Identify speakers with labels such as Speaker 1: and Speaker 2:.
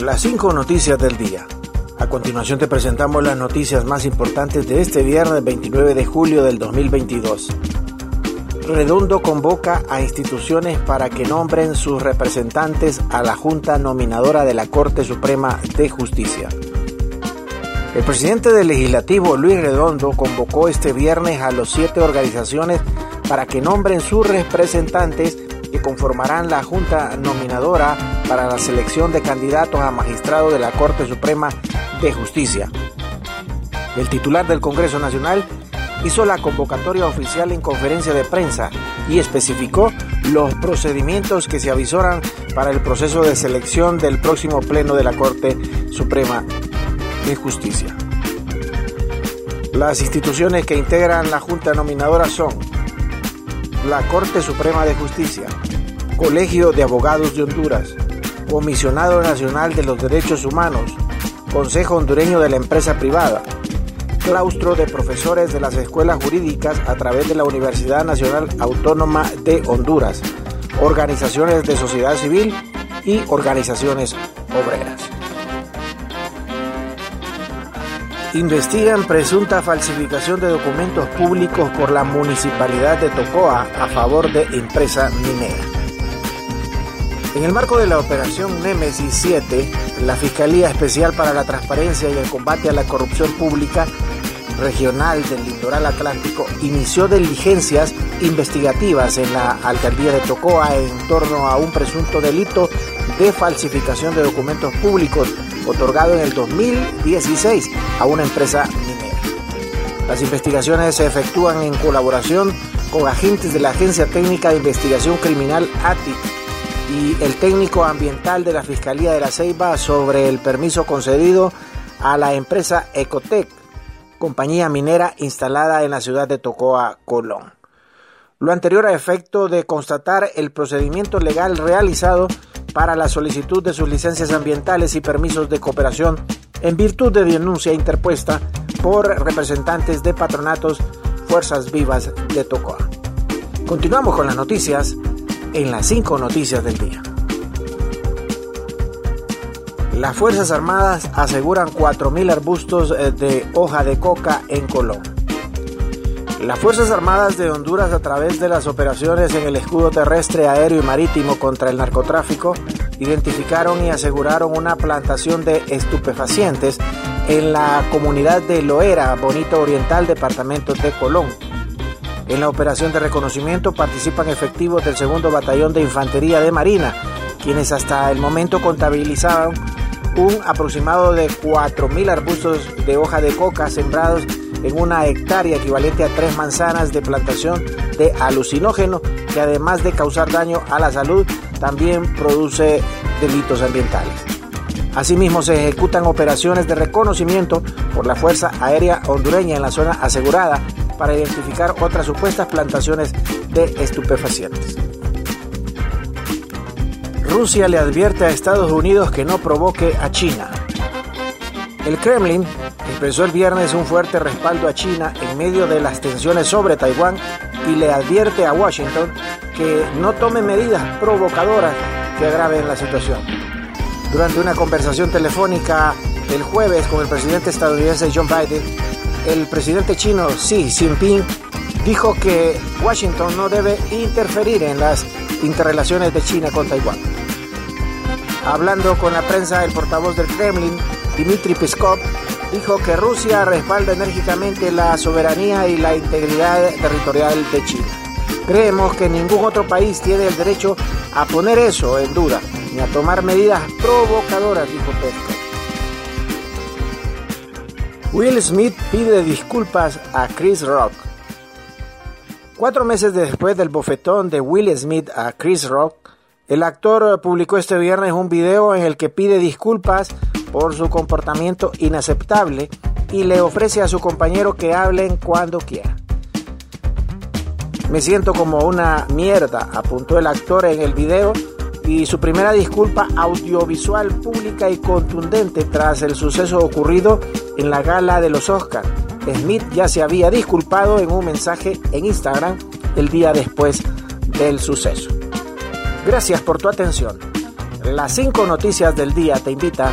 Speaker 1: Las cinco noticias del día. A continuación te presentamos las noticias más importantes de este viernes 29 de julio del 2022. Redondo convoca a instituciones para que nombren sus representantes a la Junta Nominadora de la Corte Suprema de Justicia. El presidente del Legislativo, Luis Redondo, convocó este viernes a los siete organizaciones para que nombren sus representantes que conformarán la Junta Nominadora para la selección de candidatos a magistrado de la Corte Suprema de Justicia. El titular del Congreso Nacional hizo la convocatoria oficial en conferencia de prensa y especificó los procedimientos que se avisoran para el proceso de selección del próximo Pleno de la Corte Suprema de Justicia. Las instituciones que integran la Junta Nominadora son la Corte Suprema de Justicia, Colegio de Abogados de Honduras, Comisionado Nacional de los Derechos Humanos, Consejo Hondureño de la Empresa Privada, claustro de profesores de las escuelas jurídicas a través de la Universidad Nacional Autónoma de Honduras, organizaciones de sociedad civil y organizaciones obreras. Investigan presunta falsificación de documentos públicos por la Municipalidad de Tocoa a favor de empresa minera. En el marco de la operación Nemesis 7, la Fiscalía Especial para la Transparencia y el Combate a la Corrupción Pública Regional del Litoral Atlántico inició diligencias investigativas en la alcaldía de Tocoa en torno a un presunto delito de falsificación de documentos públicos otorgado en el 2016 a una empresa minera. Las investigaciones se efectúan en colaboración con agentes de la Agencia Técnica de Investigación Criminal ATI y el técnico ambiental de la Fiscalía de la Ceiba sobre el permiso concedido a la empresa Ecotec, compañía minera instalada en la ciudad de Tocoa, Colón. Lo anterior a efecto de constatar el procedimiento legal realizado para la solicitud de sus licencias ambientales y permisos de cooperación en virtud de denuncia interpuesta por representantes de patronatos Fuerzas Vivas de Tocoa. Continuamos con las noticias en las cinco noticias del día. Las Fuerzas Armadas aseguran 4.000 arbustos eh, de hoja de coca en Colón. Las Fuerzas Armadas de Honduras, a través de las operaciones en el escudo terrestre, aéreo y marítimo contra el narcotráfico, identificaron y aseguraron una plantación de estupefacientes en la comunidad de Loera, Bonito Oriental, departamento de Colón. En la operación de reconocimiento participan efectivos del segundo batallón de infantería de Marina, quienes hasta el momento contabilizaban un aproximado de 4.000 arbustos de hoja de coca sembrados en una hectárea equivalente a tres manzanas de plantación de alucinógeno que además de causar daño a la salud también produce delitos ambientales. Asimismo se ejecutan operaciones de reconocimiento por la Fuerza Aérea Hondureña en la zona asegurada para identificar otras supuestas plantaciones de estupefacientes. Rusia le advierte a Estados Unidos que no provoque a China. El Kremlin expresó el viernes un fuerte respaldo a China en medio de las tensiones sobre Taiwán y le advierte a Washington que no tome medidas provocadoras que agraven la situación. Durante una conversación telefónica el jueves con el presidente estadounidense John Biden, el presidente chino Xi Jinping dijo que Washington no debe interferir en las interrelaciones de China con Taiwán. Hablando con la prensa, el portavoz del Kremlin, Dmitry Peskov, dijo que Rusia respalda enérgicamente la soberanía y la integridad territorial de China. Creemos que ningún otro país tiene el derecho a poner eso en duda ni a tomar medidas provocadoras, dijo Peskov. Will Smith pide disculpas a Chris Rock. Cuatro meses después del bofetón de Will Smith a Chris Rock, el actor publicó este viernes un video en el que pide disculpas por su comportamiento inaceptable y le ofrece a su compañero que hablen cuando quiera. Me siento como una mierda, apuntó el actor en el video y su primera disculpa audiovisual pública y contundente tras el suceso ocurrido en la gala de los Oscars. Smith ya se había disculpado en un mensaje en Instagram el día después del suceso. Gracias por tu atención. las cinco noticias del día te invita